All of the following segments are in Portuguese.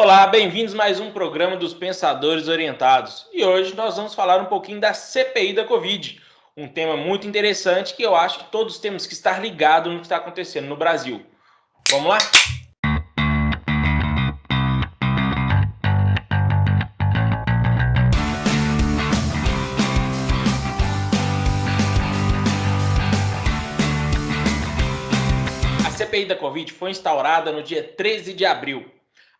Olá, bem-vindos a mais um programa dos Pensadores Orientados. E hoje nós vamos falar um pouquinho da CPI da Covid, um tema muito interessante que eu acho que todos temos que estar ligados no que está acontecendo no Brasil. Vamos lá? A CPI da Covid foi instaurada no dia 13 de abril.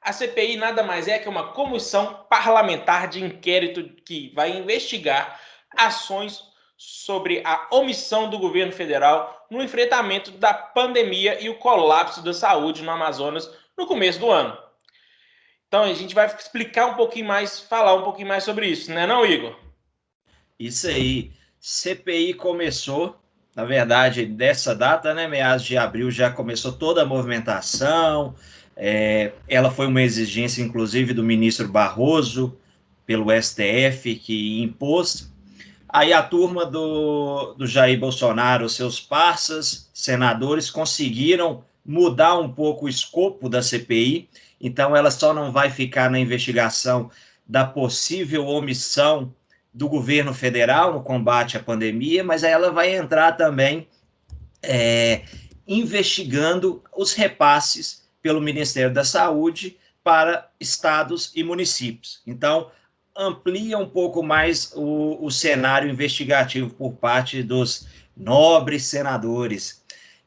A CPI nada mais é que uma comissão parlamentar de inquérito que vai investigar ações sobre a omissão do governo federal no enfrentamento da pandemia e o colapso da saúde no Amazonas no começo do ano. Então a gente vai explicar um pouquinho mais, falar um pouquinho mais sobre isso, né, não, Igor? Isso aí. CPI começou, na verdade, dessa data, né, meados de abril, já começou toda a movimentação. É, ela foi uma exigência, inclusive, do ministro Barroso, pelo STF, que impôs. Aí a turma do, do Jair Bolsonaro, seus parceiros, senadores, conseguiram mudar um pouco o escopo da CPI, então ela só não vai ficar na investigação da possível omissão do governo federal no combate à pandemia, mas ela vai entrar também é, investigando os repasses pelo Ministério da Saúde para estados e municípios. Então, amplia um pouco mais o, o cenário investigativo por parte dos nobres senadores.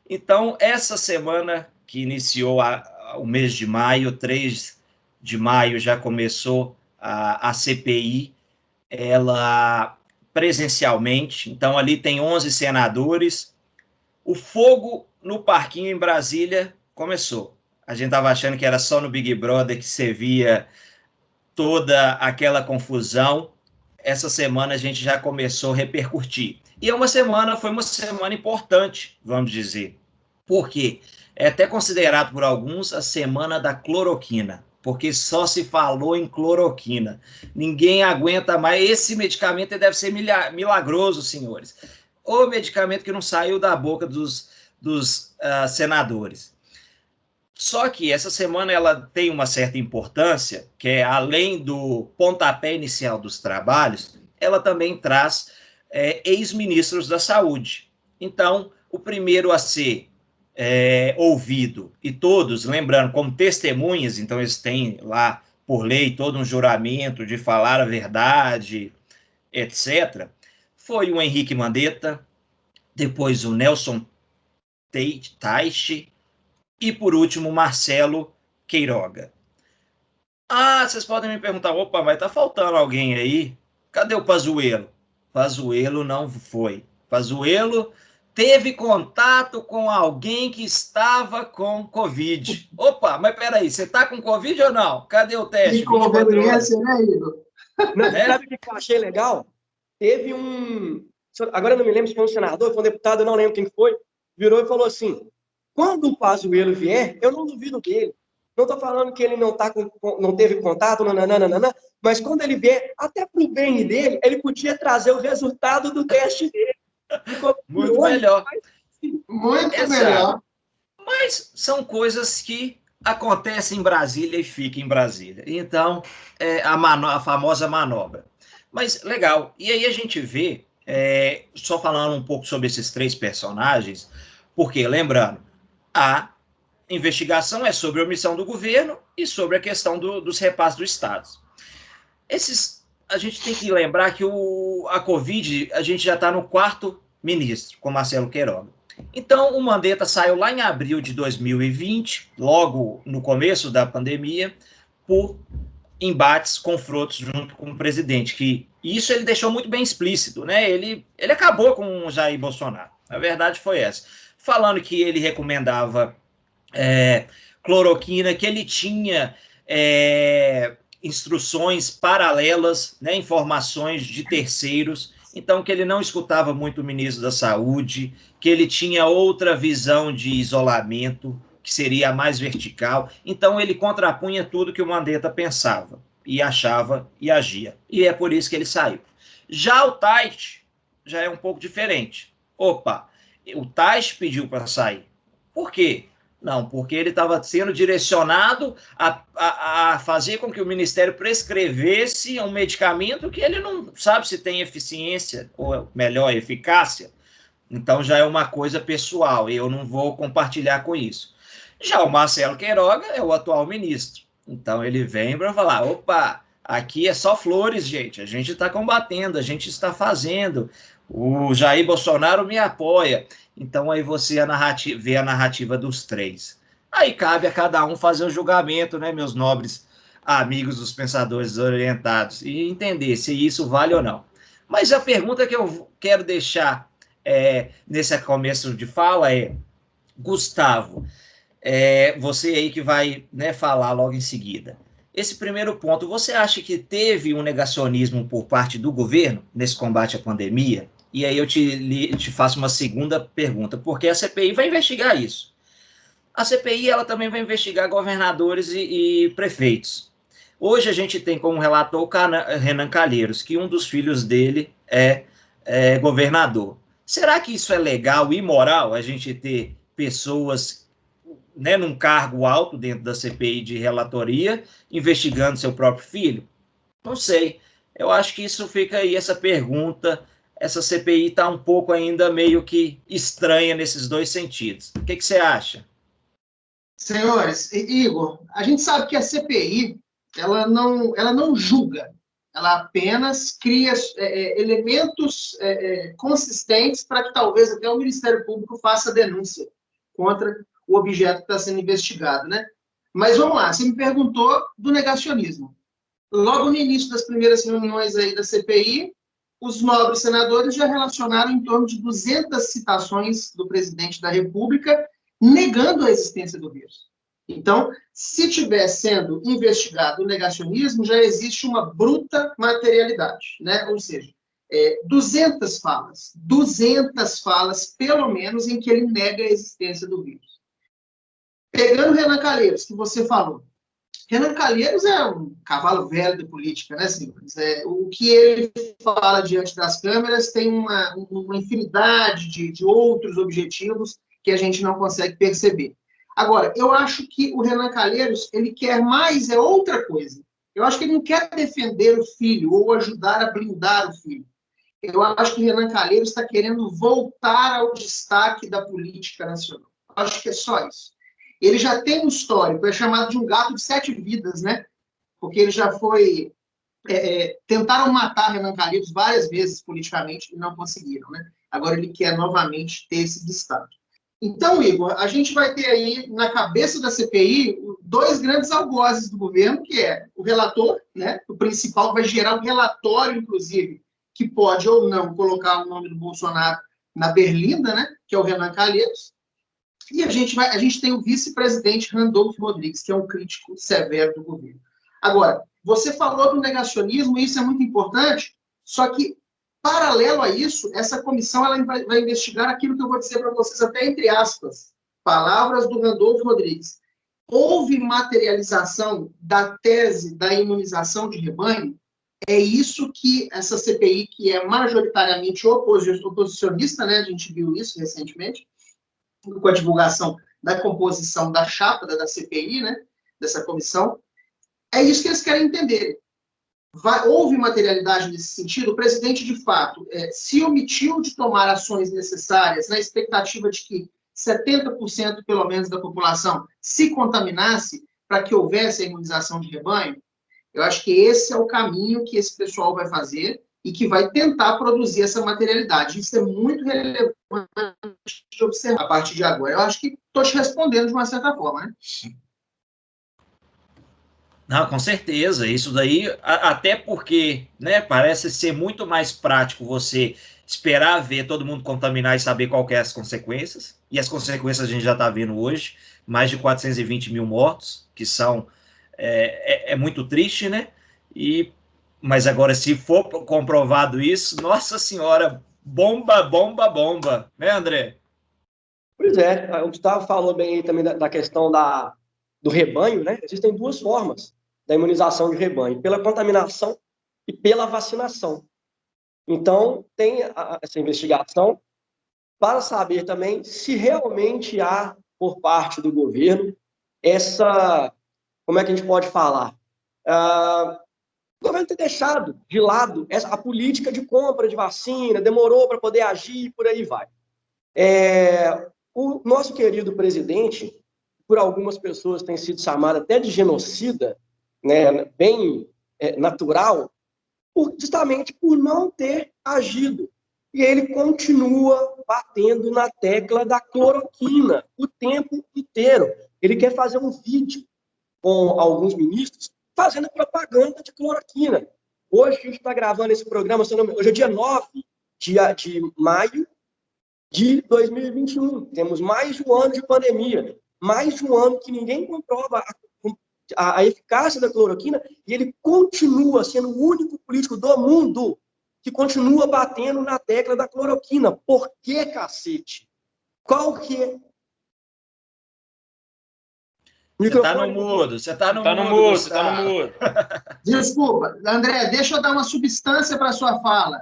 Então, essa semana que iniciou a, o mês de maio, 3 de maio já começou a, a CPI, ela presencialmente, então ali tem 11 senadores. O fogo no parquinho em Brasília começou. A gente estava achando que era só no Big Brother que você via toda aquela confusão, essa semana a gente já começou a repercutir. E é uma semana, foi uma semana importante, vamos dizer. Por quê? É até considerado por alguns a semana da cloroquina, porque só se falou em cloroquina. Ninguém aguenta mais. Esse medicamento deve ser milagroso, senhores. O medicamento que não saiu da boca dos, dos uh, senadores. Só que essa semana ela tem uma certa importância, que é além do pontapé inicial dos trabalhos, ela também traz é, ex-ministros da saúde. Então, o primeiro a ser é, ouvido, e todos, lembrando, como testemunhas, então eles têm lá, por lei, todo um juramento de falar a verdade, etc., foi o Henrique Mandetta, depois o Nelson Taixe, e por último, Marcelo Queiroga. Ah, vocês podem me perguntar, opa, mas tá faltando alguém aí? Cadê o Pazuelo? Pazuello não foi. Pazuello teve contato com alguém que estava com Covid. Opa, mas peraí, você tá com Covid ou não? Cadê o teste? Inconveniência, né, Igor? É, sabe o que eu achei legal? Teve um. Agora eu não me lembro se foi um senador, foi um deputado, eu não lembro quem foi, virou e falou assim: quando o Pazuello vier, eu não duvido dele. Não estou falando que ele não, tá com, não teve contato, nananana, mas quando ele vier, até para o bem dele, ele podia trazer o resultado do teste dele. Muito hoje, melhor. Muito Exato. melhor. Mas são coisas que acontecem em Brasília e ficam em Brasília. Então, é a, mano, a famosa manobra. Mas legal. E aí a gente vê, é, só falando um pouco sobre esses três personagens, porque, lembrando, a investigação é sobre a omissão do governo e sobre a questão do, dos repasses do Estado. Esses, a gente tem que lembrar que o, a Covid, a gente já está no quarto ministro, com Marcelo Queiroga. Então, o Mandetta saiu lá em abril de 2020, logo no começo da pandemia, por embates, confrontos junto com o presidente, que isso ele deixou muito bem explícito, né? Ele, ele acabou com o Jair Bolsonaro. A verdade foi essa falando que ele recomendava é, cloroquina, que ele tinha é, instruções paralelas, né, informações de terceiros, então que ele não escutava muito o ministro da Saúde, que ele tinha outra visão de isolamento, que seria a mais vertical, então ele contrapunha tudo que o Mandetta pensava, e achava e agia, e é por isso que ele saiu. Já o Tait já é um pouco diferente. Opa, o Tais pediu para sair. Por quê? Não, porque ele estava sendo direcionado a, a, a, fazer com que o Ministério prescrevesse um medicamento que ele não sabe se tem eficiência, ou melhor, eficácia. Então já é uma coisa pessoal, e eu não vou compartilhar com isso. Já o Marcelo Queiroga é o atual ministro. Então ele vem para falar: opa, aqui é só flores, gente. A gente está combatendo, a gente está fazendo. O Jair Bolsonaro me apoia. Então aí você a narrativa, vê a narrativa dos três. Aí cabe a cada um fazer o julgamento, né, meus nobres amigos dos pensadores orientados, e entender se isso vale ou não. Mas a pergunta que eu quero deixar é, nesse começo de fala é, Gustavo, é, você aí que vai né, falar logo em seguida. Esse primeiro ponto, você acha que teve um negacionismo por parte do governo nesse combate à pandemia? E aí eu te, te faço uma segunda pergunta, porque a CPI vai investigar isso. A CPI ela também vai investigar governadores e, e prefeitos. Hoje a gente tem como relator o Renan Calheiros, que um dos filhos dele é, é governador. Será que isso é legal e moral, a gente ter pessoas né, num cargo alto dentro da CPI de relatoria, investigando seu próprio filho? Não sei. Eu acho que isso fica aí, essa pergunta essa CPI está um pouco ainda meio que estranha nesses dois sentidos. O que, que você acha? Senhores, Igor, a gente sabe que a CPI ela não, ela não julga, ela apenas cria é, é, elementos é, é consistentes para que talvez até o Ministério Público faça denúncia contra o objeto que está sendo investigado, né? Mas vamos lá, você me perguntou do negacionismo. Logo no início das primeiras reuniões aí da CPI, os nobres senadores já relacionaram em torno de 200 citações do presidente da República negando a existência do vírus. Então, se estiver sendo investigado o negacionismo, já existe uma bruta materialidade, né? Ou seja, é, 200 falas, 200 falas, pelo menos, em que ele nega a existência do vírus. Pegando Renan Calheiros, que você falou, Renan Calheiros é um cavalo velho da política, né, senhores? É, o que ele fala diante das câmeras tem uma, uma infinidade de, de outros objetivos que a gente não consegue perceber. Agora, eu acho que o Renan Calheiros, ele quer mais, é outra coisa. Eu acho que ele não quer defender o filho ou ajudar a blindar o filho. Eu acho que o Renan Calheiros está querendo voltar ao destaque da política nacional. Eu acho que é só isso ele já tem um histórico, é chamado de um gato de sete vidas, né? Porque ele já foi. É, é, tentaram matar Renan Calheiros várias vezes politicamente e não conseguiram, né? Agora ele quer novamente ter esse destaque. Então, Igor, a gente vai ter aí na cabeça da CPI dois grandes algozes do governo, que é o relator, né? O principal vai gerar um relatório, inclusive, que pode ou não colocar o nome do Bolsonaro na berlinda, né? Que é o Renan Calheiros. E a gente, vai, a gente tem o vice-presidente Randolfo Rodrigues, que é um crítico severo do governo. Agora, você falou do negacionismo, e isso é muito importante, só que, paralelo a isso, essa comissão ela vai, vai investigar aquilo que eu vou dizer para vocês, até entre aspas, palavras do Randolfo Rodrigues. Houve materialização da tese da imunização de rebanho? É isso que essa CPI, que é majoritariamente oposicionista, né, a gente viu isso recentemente, com a divulgação da composição da chapa da, CPI, né, dessa comissão, é isso que eles querem entender. Vai, houve materialidade nesse sentido? O presidente, de fato, é, se omitiu de tomar ações necessárias na expectativa de que 70% pelo menos da população se contaminasse para que houvesse a imunização de rebanho? Eu acho que esse é o caminho que esse pessoal vai fazer e que vai tentar produzir essa materialidade. Isso é muito relevante de observar a partir de agora. Eu acho que estou te respondendo de uma certa forma, né? Não, com certeza. Isso daí, até porque, né, parece ser muito mais prático você esperar ver todo mundo contaminar e saber qual é as consequências. E as consequências a gente já está vendo hoje, mais de 420 mil mortos, que são é, é, é muito triste, né? E mas agora, se for comprovado isso, nossa senhora, bomba, bomba, bomba. Né, André? Pois é, o Gustavo falou bem aí também da, da questão da, do rebanho, né? Existem duas formas da imunização de rebanho, pela contaminação e pela vacinação. Então, tem a, essa investigação para saber também se realmente há por parte do governo essa, como é que a gente pode falar? Uh, o governo ter deixado de lado essa, a política de compra de vacina, demorou para poder agir, por aí vai. É, o nosso querido presidente, por algumas pessoas tem sido chamado até de genocida, né, bem é, natural, por, justamente por não ter agido. E ele continua batendo na tecla da cloroquina o tempo inteiro. Ele quer fazer um vídeo com alguns ministros fazendo propaganda de cloroquina. Hoje a gente está gravando esse programa, hoje é dia 9 de, de maio de 2021. Temos mais de um ano de pandemia, mais de um ano que ninguém comprova a, a, a eficácia da cloroquina e ele continua sendo o único político do mundo que continua batendo na tecla da cloroquina. Por que, cacete? Qual que é você está no mudo, você está no, tá no mudo. Você está no mudo. Desculpa, André, deixa eu dar uma substância para a sua fala.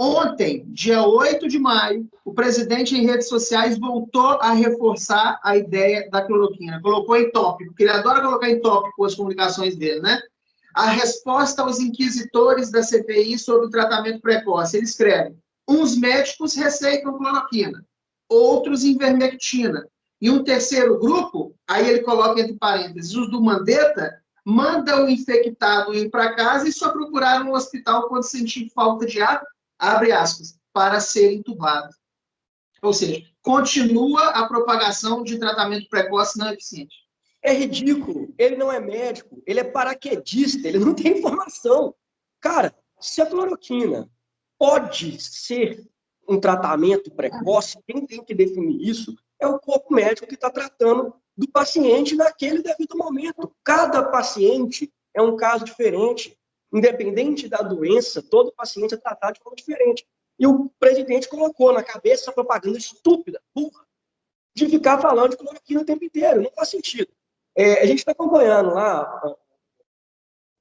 Ontem, dia 8 de maio, o presidente em redes sociais voltou a reforçar a ideia da cloroquina. Colocou em tópico, porque ele adora colocar em tópico as comunicações dele, né? A resposta aos inquisitores da CPI sobre o tratamento precoce. Ele escreve: uns médicos receitam cloroquina, outros invermectina, e um terceiro grupo, aí ele coloca entre parênteses, os do Mandetta, manda o infectado ir para casa e só procurar no hospital quando sentir falta de ar, abre aspas, para ser entubado. Ou seja, continua a propagação de tratamento precoce não eficiente. É ridículo. Ele não é médico, ele é paraquedista, ele não tem informação. Cara, se a cloroquina pode ser um tratamento precoce, quem tem que definir isso é o corpo médico que está tratando do paciente naquele devido momento. Cada paciente é um caso diferente. Independente da doença, todo paciente é tratado de forma diferente. E o presidente colocou na cabeça essa propaganda estúpida, burra, de ficar falando de cloroquina o tempo inteiro. Não faz sentido. É, a gente está acompanhando lá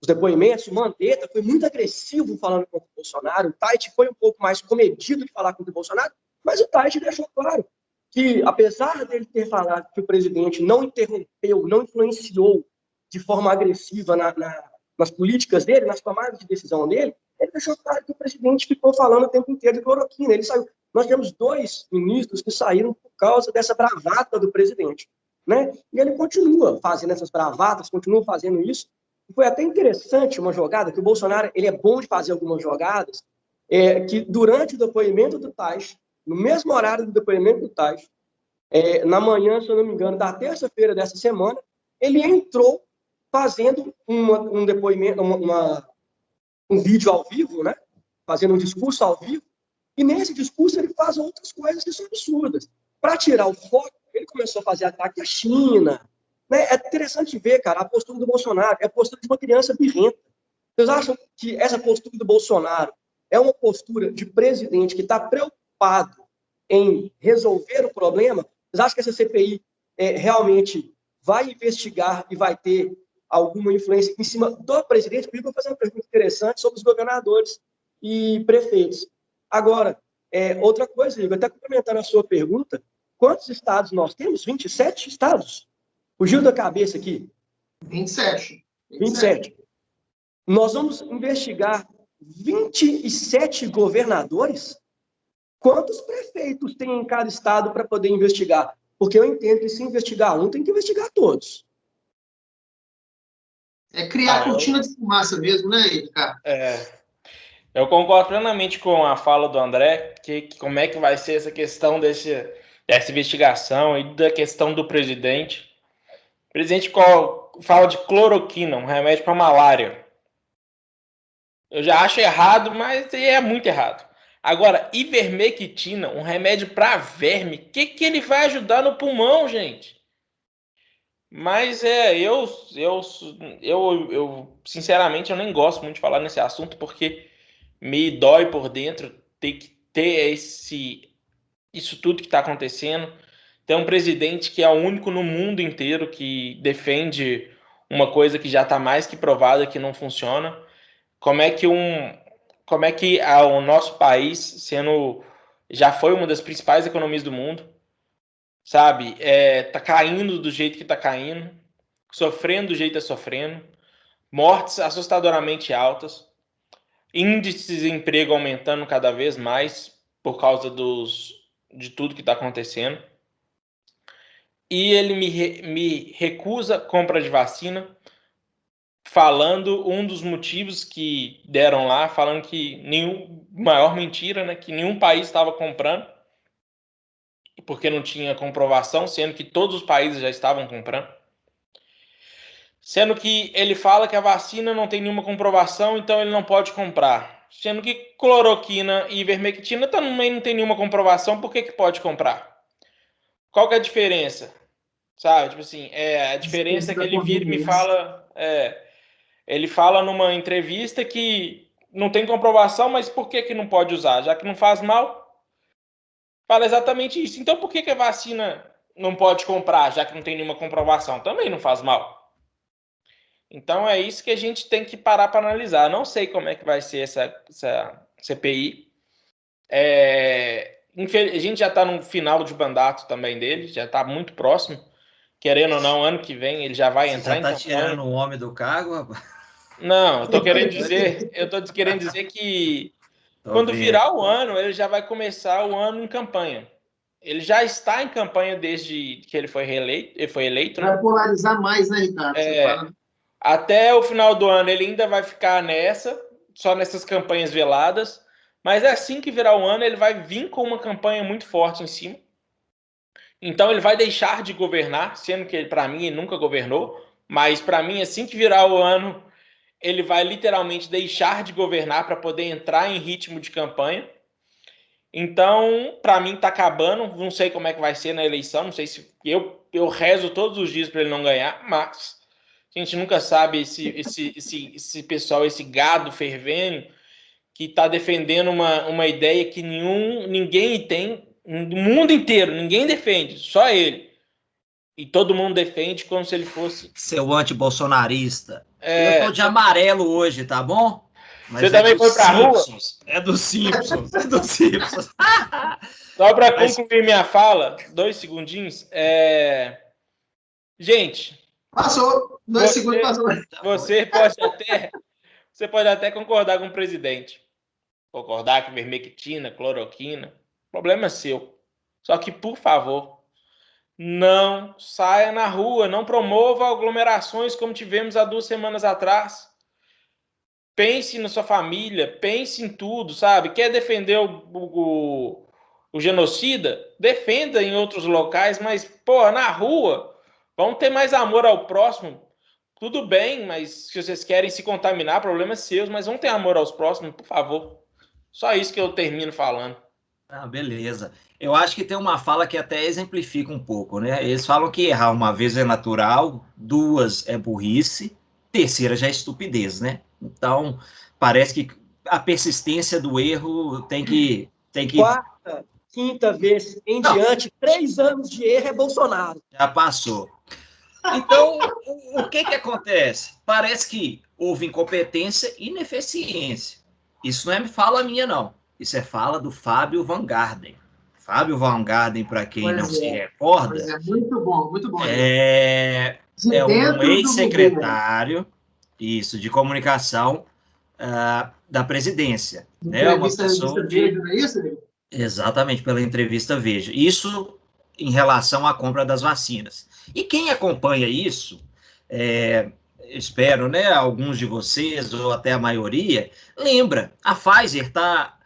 os depoimentos, o Mandetta foi muito agressivo falando contra o Bolsonaro, o Tait foi um pouco mais comedido de falar contra o Bolsonaro, mas o Tait deixou claro que, apesar dele ter falado que o presidente não interrompeu, não influenciou de forma agressiva na, na, nas políticas dele, nas tomadas de decisão dele, ele deixou claro que o presidente ficou falando o tempo inteiro de cloroquina. Ele saiu. Nós temos dois ministros que saíram por causa dessa bravata do presidente. Né? E ele continua fazendo essas bravatas, continua fazendo isso. Foi até interessante uma jogada, que o Bolsonaro ele é bom de fazer algumas jogadas, é, que durante o depoimento do Tais, no mesmo horário do depoimento do Tais, é, na manhã, se eu não me engano, da terça-feira dessa semana, ele entrou fazendo uma, um depoimento, uma, uma, um vídeo ao vivo, né? fazendo um discurso ao vivo, e nesse discurso ele faz outras coisas que são absurdas. Para tirar o foco, ele começou a fazer ataque à China. Né? É interessante ver, cara, a postura do Bolsonaro é a postura de uma criança birrenta. Vocês acham que essa postura do Bolsonaro é uma postura de presidente que está preocupado em resolver o problema? Vocês acham que essa CPI é, realmente vai investigar e vai ter alguma influência em cima do presidente? Porque eu vou fazer uma pergunta interessante sobre os governadores e prefeitos. Agora, é, outra coisa, Igor, até complementando a sua pergunta, quantos estados nós temos? 27 estados? Fugiu da cabeça aqui. 27. 27. 27. Nós vamos investigar 27 governadores? Quantos prefeitos tem em cada estado para poder investigar? Porque eu entendo que se investigar um, tem que investigar todos. É criar ah, cortina eu... de fumaça mesmo, né, Ricardo? É. Eu concordo plenamente com a fala do André, que, que, como é que vai ser essa questão desse, dessa investigação e da questão do presidente. O presidente fala de cloroquina, um remédio para malária. Eu já acho errado, mas é muito errado. Agora, ivermectina, um remédio para verme, o que, que ele vai ajudar no pulmão, gente? Mas é, eu, eu, eu, eu, sinceramente, eu nem gosto muito de falar nesse assunto, porque me dói por dentro ter que ter esse, isso tudo que está acontecendo. Tem um presidente que é o único no mundo inteiro que defende uma coisa que já está mais que provada que não funciona. Como é que um, como é que a, o nosso país, sendo já foi uma das principais economias do mundo, sabe? É, tá caindo do jeito que tá caindo, sofrendo do jeito que tá sofrendo, mortes assustadoramente altas, índices de desemprego aumentando cada vez mais por causa dos, de tudo que está acontecendo. E ele me, me recusa compra de vacina, falando um dos motivos que deram lá, falando que nenhum maior mentira, né, que nenhum país estava comprando porque não tinha comprovação, sendo que todos os países já estavam comprando. Sendo que ele fala que a vacina não tem nenhuma comprovação, então ele não pode comprar. Sendo que cloroquina e ivermectina também não tem nenhuma comprovação, por que, que pode comprar? Qual que é a diferença? Sabe, tipo assim, é, a diferença é que ele vira e me fala. É, ele fala numa entrevista que não tem comprovação, mas por que, que não pode usar? Já que não faz mal, fala exatamente isso. Então, por que, que a vacina não pode comprar, já que não tem nenhuma comprovação? Também não faz mal. Então, é isso que a gente tem que parar para analisar. Não sei como é que vai ser essa, essa CPI. É, a gente já está no final de mandato também dele, já está muito próximo. Querendo ou não, ano que vem ele já vai entrar Você já tá tirando o homem do cargo? Não, eu tô querendo dizer, eu tô querendo dizer que quando virar o ano, ele já vai começar o ano em campanha. Ele já está em campanha desde que ele foi reeleito, ele foi eleito. Vai né? polarizar mais, né, Ricardo? É, até o final do ano ele ainda vai ficar nessa, só nessas campanhas veladas. Mas é assim que virar o ano, ele vai vir com uma campanha muito forte em cima. Então ele vai deixar de governar, sendo que para mim ele nunca governou, mas para mim assim que virar o ano, ele vai literalmente deixar de governar para poder entrar em ritmo de campanha. Então, para mim está acabando, não sei como é que vai ser na eleição, não sei se eu eu rezo todos os dias para ele não ganhar, mas a gente nunca sabe esse esse esse, esse pessoal, esse gado fervendo que está defendendo uma, uma ideia que nenhum ninguém tem no mundo inteiro, ninguém defende, só ele. E todo mundo defende como se ele fosse. Seu anti-bolsonarista. É... Eu tô de amarelo hoje, tá bom? Mas Você é também foi pra Simpsons. rua? É do Simpsons. é do Simpsons. Só para Mas... concluir minha fala, dois segundinhos. É... Gente. Passou. Dois você, segundos passou. Você pode até. Você pode até concordar com o presidente. Concordar com vermectina, cloroquina. O problema é seu. Só que, por favor, não saia na rua, não promova aglomerações como tivemos há duas semanas atrás. Pense na sua família, pense em tudo, sabe? Quer defender o, o, o genocida? Defenda em outros locais, mas, pô, na rua, vamos ter mais amor ao próximo. Tudo bem, mas se vocês querem se contaminar, problemas seus, mas vamos ter amor aos próximos, por favor. Só isso que eu termino falando. Ah, beleza. Eu acho que tem uma fala que até exemplifica um pouco, né? Eles falam que errar uma vez é natural, duas é burrice, terceira já é estupidez, né? Então, parece que a persistência do erro tem que. Tem que... Quarta, quinta vez em Não. diante, três anos de erro é Bolsonaro. Já passou. Então, o, que, que acontece? Parece que houve incompetência e ineficiência. Isso não é fala minha, não. Isso é fala do Fábio Van Garden. Fábio Van Garden, para quem pois não é. se recorda. é, muito bom, muito bom. É, é um ex-secretário, isso, de comunicação uh, da presidência. Né? Uma pessoa de... Veja, é isso? Exatamente, pela entrevista Veja. Isso em relação à compra das vacinas. E quem acompanha isso, é, espero, né, alguns de vocês, ou até a maioria, lembra, a Pfizer está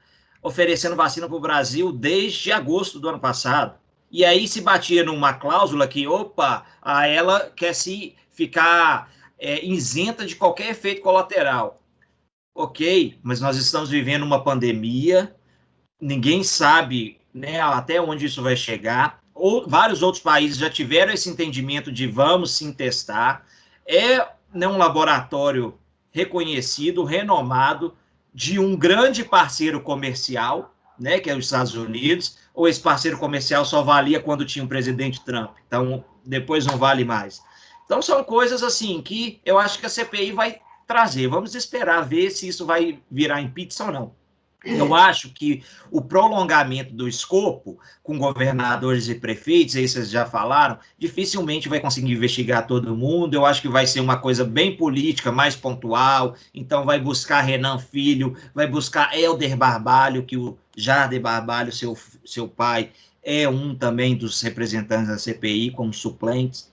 oferecendo vacina para o Brasil desde agosto do ano passado. E aí se batia numa cláusula que, opa, a ela quer se ficar é, isenta de qualquer efeito colateral. Ok, mas nós estamos vivendo uma pandemia, ninguém sabe né, até onde isso vai chegar. Ou, vários outros países já tiveram esse entendimento de vamos sim testar. É né, um laboratório reconhecido, renomado, de um grande parceiro comercial, né, que é os Estados Unidos, ou esse parceiro comercial só valia quando tinha o presidente Trump, então depois não vale mais. Então são coisas assim que eu acho que a CPI vai trazer. Vamos esperar ver se isso vai virar pizza ou não. Eu acho que o prolongamento do escopo com governadores e prefeitos, aí vocês já falaram, dificilmente vai conseguir investigar todo mundo. Eu acho que vai ser uma coisa bem política, mais pontual. Então, vai buscar Renan Filho, vai buscar Helder Barbalho, que o Jardim Barbalho, seu, seu pai, é um também dos representantes da CPI, como suplentes.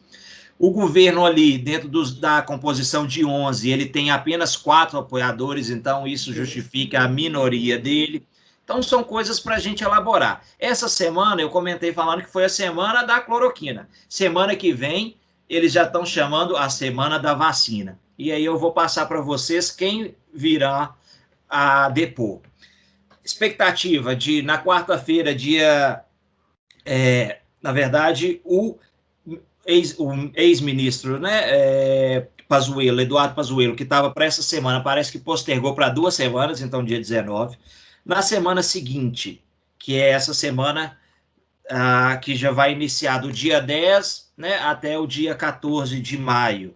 O governo ali, dentro dos, da composição de 11, ele tem apenas quatro apoiadores, então isso justifica a minoria dele. Então são coisas para a gente elaborar. Essa semana eu comentei falando que foi a semana da cloroquina. Semana que vem eles já estão chamando a semana da vacina. E aí eu vou passar para vocês quem virá a depor. Expectativa de na quarta-feira, dia, é, na verdade, o ex, ex-ministro, né, é, Pazuello, Eduardo Pazuello, que estava para essa semana, parece que postergou para duas semanas, então dia 19. Na semana seguinte, que é essa semana ah, que já vai iniciar do dia 10 né, até o dia 14 de maio.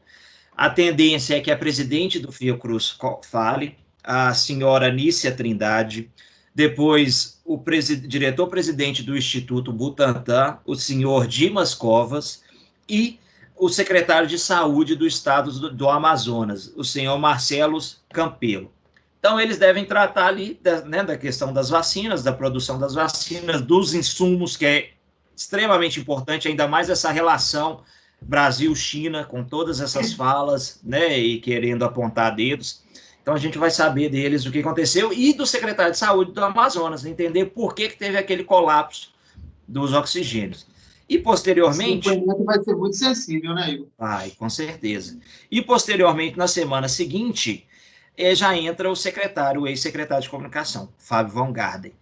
A tendência é que a presidente do Fiocruz fale, a senhora Nícia Trindade, depois o diretor-presidente do Instituto Butantan, o senhor Dimas Covas, e o secretário de Saúde do Estado do, do Amazonas, o senhor Marcelo Campelo. Então, eles devem tratar ali da, né, da questão das vacinas, da produção das vacinas, dos insumos, que é extremamente importante, ainda mais essa relação Brasil-China, com todas essas falas, né, e querendo apontar dedos. Então, a gente vai saber deles o que aconteceu e do secretário de Saúde do Amazonas, entender por que, que teve aquele colapso dos oxigênios. E posteriormente. Esse vai ser muito sensível, né, Igor? Vai, com certeza. E posteriormente, na semana seguinte, é, já entra o secretário, o ex-secretário de comunicação, Fábio Van Garden.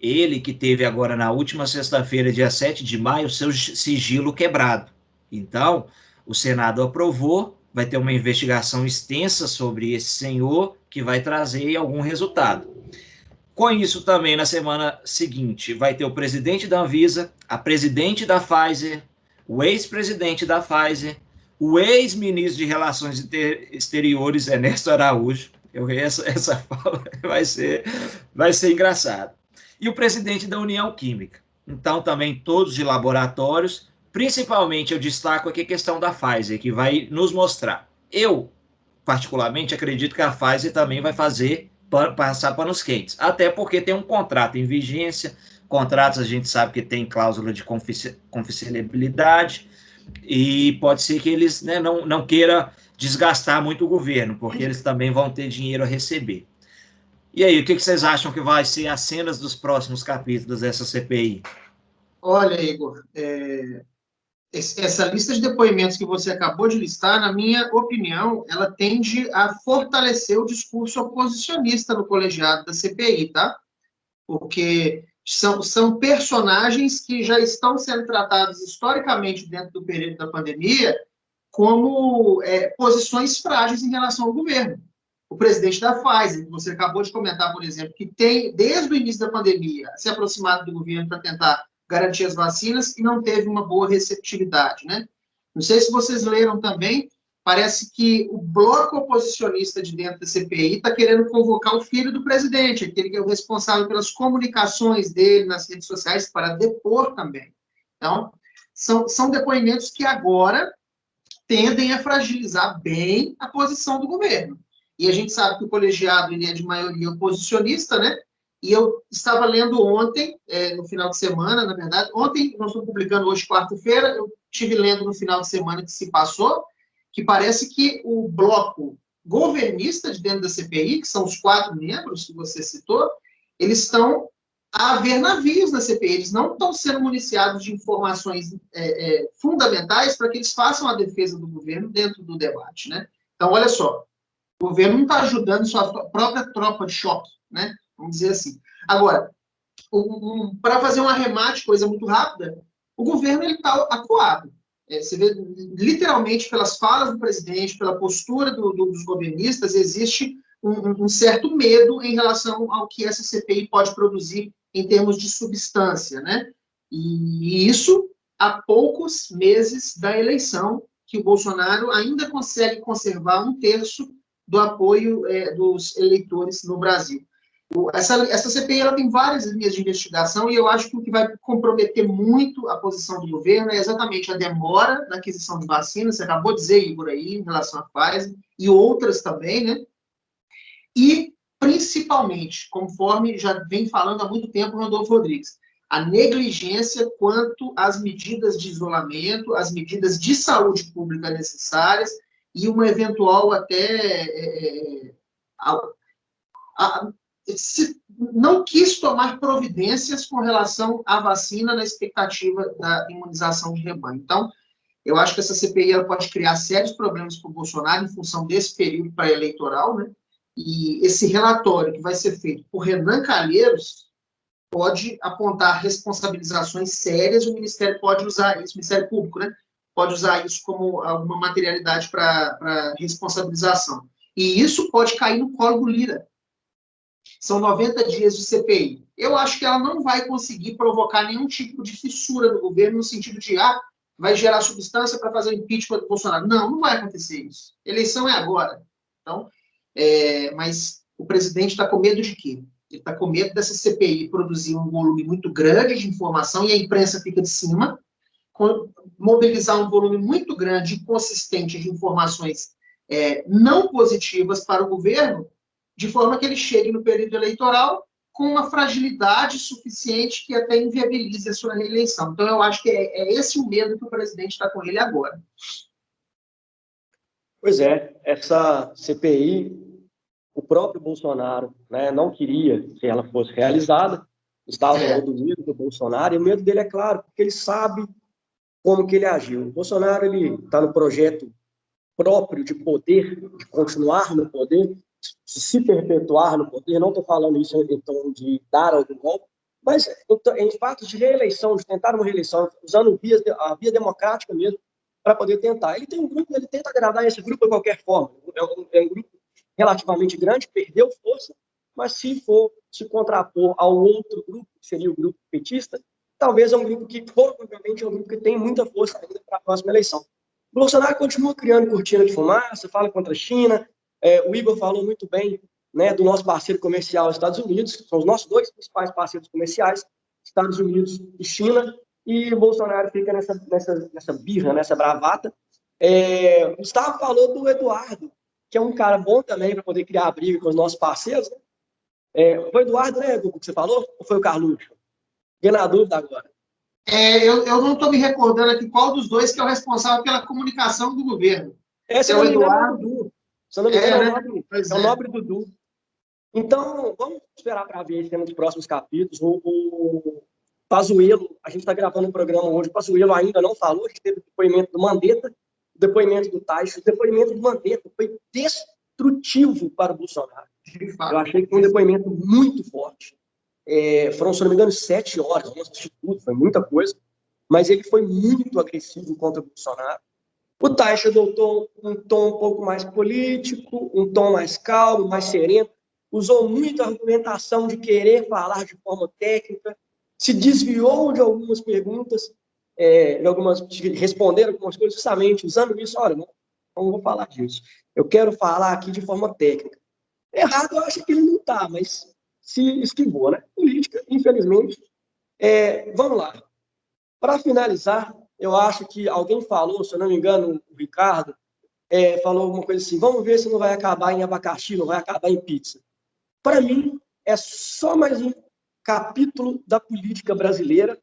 Ele que teve agora na última sexta-feira, dia 7 de maio, seu sigilo quebrado. Então, o Senado aprovou, vai ter uma investigação extensa sobre esse senhor, que vai trazer algum resultado. Com isso, também na semana seguinte, vai ter o presidente da Anvisa, a presidente da Pfizer, o ex-presidente da Pfizer, o ex-ministro de Relações Exteriores, Ernesto Araújo. Eu, essa, essa fala vai ser, vai ser engraçado. E o presidente da União Química. Então, também todos de laboratórios. Principalmente, eu destaco aqui a questão da Pfizer, que vai nos mostrar. Eu, particularmente, acredito que a Pfizer também vai fazer passar panos quentes. Até porque tem um contrato em vigência, contratos a gente sabe que tem cláusula de confidencialidade, e pode ser que eles né, não, não queiram desgastar muito o governo, porque eles também vão ter dinheiro a receber. E aí, o que, que vocês acham que vai ser as cenas dos próximos capítulos dessa CPI? Olha, Igor, é, essa lista de depoimentos que você acabou de listar, na minha opinião, ela tende a fortalecer o discurso oposicionista no colegiado da CPI, tá? Porque são, são personagens que já estão sendo tratados historicamente dentro do período da pandemia como é, posições frágeis em relação ao governo. O presidente da Pfizer, que você acabou de comentar, por exemplo, que tem, desde o início da pandemia, se aproximado do governo para tentar garantir as vacinas e não teve uma boa receptividade, né? Não sei se vocês leram também, parece que o bloco oposicionista de dentro da CPI está querendo convocar o filho do presidente, aquele que é o responsável pelas comunicações dele nas redes sociais, para depor também. Então, são, são depoimentos que agora tendem a fragilizar bem a posição do governo. E a gente sabe que o colegiado ele é de maioria oposicionista, né? E eu estava lendo ontem, é, no final de semana, na verdade, ontem, nós estamos publicando hoje, quarta-feira, eu tive lendo no final de semana que se passou, que parece que o bloco governista de dentro da CPI, que são os quatro membros que você citou, eles estão a haver navios na CPI, eles não estão sendo municiados de informações é, é, fundamentais para que eles façam a defesa do governo dentro do debate, né? Então, olha só, o governo não está ajudando sua própria tropa de choque, né? Vamos dizer assim. Agora, um, um, para fazer um arremate, coisa muito rápida, o governo está acuado. É, você vê, literalmente, pelas falas do presidente, pela postura do, do, dos governistas, existe um, um, certo medo em relação ao que essa CPI pode produzir em termos de substância, né? E isso há poucos meses da eleição, que o Bolsonaro ainda consegue conservar um terço do apoio é, dos eleitores no Brasil. Essa, essa CPI ela tem várias linhas de investigação e eu acho que o que vai comprometer muito a posição do governo é exatamente a demora na aquisição de vacinas, você acabou de dizer, Igor, aí, em relação à Pfizer, e outras também, né? E, principalmente, conforme já vem falando há muito tempo o Rodolfo Rodrigues, a negligência quanto às medidas de isolamento, as medidas de saúde pública necessárias e uma eventual até é, é a, a, se, não quis tomar providências com relação à vacina na expectativa da imunização de rebanho. Então, eu acho que essa CPI pode criar sérios problemas para o Bolsonaro em função desse período pré-eleitoral, né? E esse relatório que vai ser feito por Renan Calheiros pode apontar responsabilizações sérias, o Ministério pode usar isso, o Ministério Público, né? Pode usar isso como alguma materialidade para responsabilização. E isso pode cair no colo do Lira. São 90 dias de CPI. Eu acho que ela não vai conseguir provocar nenhum tipo de fissura no governo, no sentido de, ah, vai gerar substância para fazer o impeachment do Bolsonaro. Não, não vai acontecer isso. Eleição é agora. Então, é, mas o presidente está com medo de quê? Ele está com medo dessa CPI produzir um volume muito grande de informação e a imprensa fica de cima, mobilizar um volume muito grande e consistente de informações é, não positivas para o governo, de forma que ele chegue no período eleitoral com uma fragilidade suficiente que até inviabilize a sua reeleição. Então, eu acho que é, é esse o medo que o presidente está com ele agora. Pois é, essa CPI, o próprio Bolsonaro né, não queria que ela fosse realizada, estava é. do medo do Bolsonaro, e o medo dele é claro, porque ele sabe como que ele agiu. O Bolsonaro ele está no projeto próprio de poder, de continuar no poder, se perpetuar no poder, não estou falando isso em de dar algum golpe, mas em fato de reeleição, de tentar uma reeleição, usando a via democrática mesmo, para poder tentar. Ele tem um grupo, ele tenta agradar esse grupo de qualquer forma. É um, é um grupo relativamente grande, perdeu força, mas se for se contrapor ao outro grupo, que seria o grupo petista, talvez é um grupo que provavelmente é um grupo que tem muita força ainda para a próxima eleição. Bolsonaro continua criando cortina de fumaça, fala contra a China, é, o Igor falou muito bem né, do nosso parceiro comercial, Estados Unidos, são os nossos dois principais parceiros comerciais, Estados Unidos e China, e Bolsonaro fica nessa, nessa, nessa birra, nessa bravata. É, o Gustavo falou do Eduardo, que é um cara bom também para poder criar briga com os nossos parceiros. Né? É, foi o Eduardo, né, Gugu, que você falou? Ou foi o Carluxo? Fiquei na dúvida agora. É, eu, eu não estou me recordando aqui qual dos dois que é o responsável pela comunicação do governo. Esse é o Eduardo. Se eu não me engano, é, né? é, o nobre, é o é. nobre Dudu. Então, vamos esperar para ver nos próximos capítulos. O, o Pazuello, a gente está gravando um programa hoje, o Pazuello ainda não falou, a gente teve o depoimento do Mandetta, o depoimento do Taixo, o depoimento do Mandetta foi destrutivo para o Bolsonaro. Eu achei que foi um depoimento muito forte. É, foram, se não me engano, sete horas, de tudo, foi muita coisa, mas ele foi muito agressivo contra o Bolsonaro. O Taixa adotou um tom um pouco mais político, um tom mais calmo, mais sereno, usou muito argumentação de querer falar de forma técnica, se desviou de algumas perguntas, é, de algumas, de responder algumas coisas, justamente usando isso. Olha, não, não vou falar disso. Eu quero falar aqui de forma técnica. Errado, eu acho que ele não está, mas se esquivou, né? Política, infelizmente. É, vamos lá. Para finalizar, eu acho que alguém falou, se eu não me engano, o Ricardo, é, falou alguma coisa assim: vamos ver se não vai acabar em abacaxi, não vai acabar em pizza. Para mim, é só mais um capítulo da política brasileira.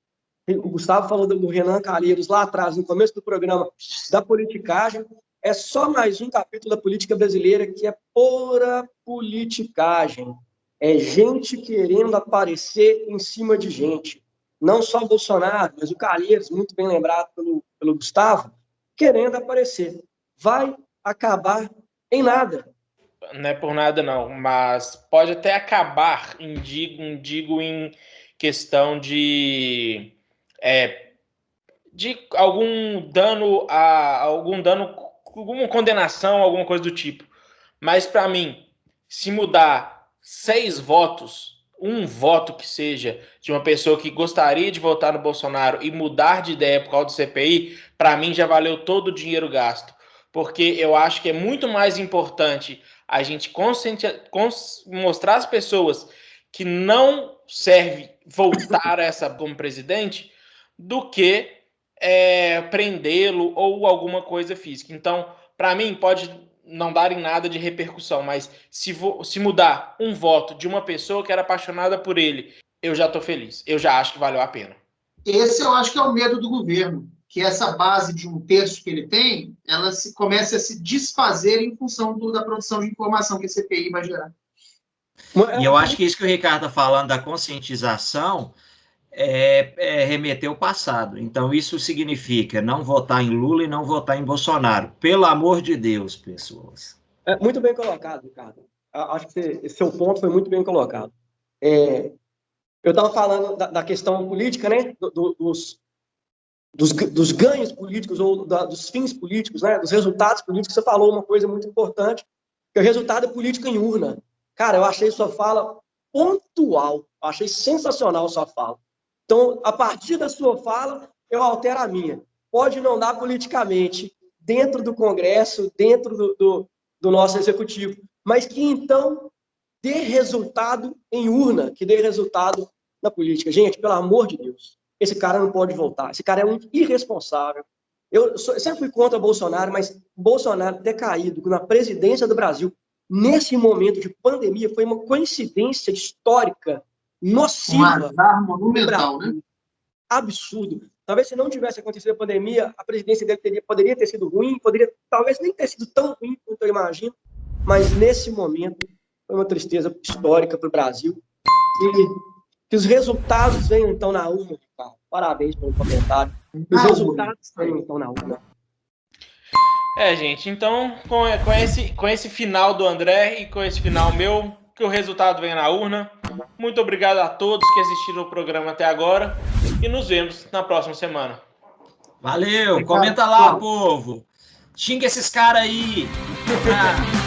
O Gustavo falou do Renan Calheiros lá atrás, no começo do programa, da politicagem. É só mais um capítulo da política brasileira que é pura politicagem. É gente querendo aparecer em cima de gente não só o Bolsonaro, mas o Calheiros, muito bem lembrado pelo, pelo Gustavo, querendo aparecer. Vai acabar em nada. Não é por nada, não, mas pode até acabar, em, digo, digo em questão de. É, de algum dano a algum dano, alguma condenação, alguma coisa do tipo. Mas para mim, se mudar seis votos um voto que seja de uma pessoa que gostaria de votar no Bolsonaro e mudar de ideia por causa do CPI, para mim já valeu todo o dinheiro gasto. Porque eu acho que é muito mais importante a gente mostrar às pessoas que não serve voltar a essa como presidente do que é, prendê-lo ou alguma coisa física. Então, para mim, pode não dar em nada de repercussão, mas se, se mudar um voto de uma pessoa que era apaixonada por ele, eu já estou feliz. Eu já acho que valeu a pena. Esse eu acho que é o medo do governo, que essa base de um terço que ele tem, ela se, comece a se desfazer em função do, da produção de informação que a CPI vai gerar. E eu acho que isso que o Ricardo está falando da conscientização é, é remeter ao passado. Então, isso significa não votar em Lula e não votar em Bolsonaro. Pelo amor de Deus, pessoas. É, muito bem colocado, Ricardo. Acho que esse seu ponto foi muito bem colocado. É, eu estava falando da, da, questão política, né? Do, do, dos, dos, dos, ganhos políticos ou da, dos fins políticos, né? Dos resultados políticos. Você falou uma coisa muito importante, que é o resultado político em urna. Cara, eu achei sua fala pontual. Achei sensacional sua fala. Então, a partir da sua fala, eu altero a minha. Pode não dar politicamente dentro do Congresso, dentro do, do, do nosso executivo, mas que então dê resultado em urna, que dê resultado na política. Gente, pelo amor de Deus, esse cara não pode voltar. Esse cara é um irresponsável. Eu, sempre fui contra Bolsonaro, mas Bolsonaro ter caído na presidência do Brasil nesse momento de pandemia foi uma coincidência histórica nociva. Um azar monumental, né? Absurdo. Talvez se não tivesse acontecido a pandemia, a presidência dele teria, poderia ter sido ruim, poderia talvez nem ter sido tão ruim quanto eu imagino, mas nesse momento foi uma tristeza histórica para o Brasil. E que os resultados venham então na urna. Parabéns pelo comentário. Os resultados venham então na urna. É, gente, então com, com, esse, com esse final do André e com esse final meu, que o resultado venha na urna. Muito obrigado a todos que assistiram o programa até agora e nos vemos na próxima semana. Valeu, comenta lá, povo. Xinga esses caras aí.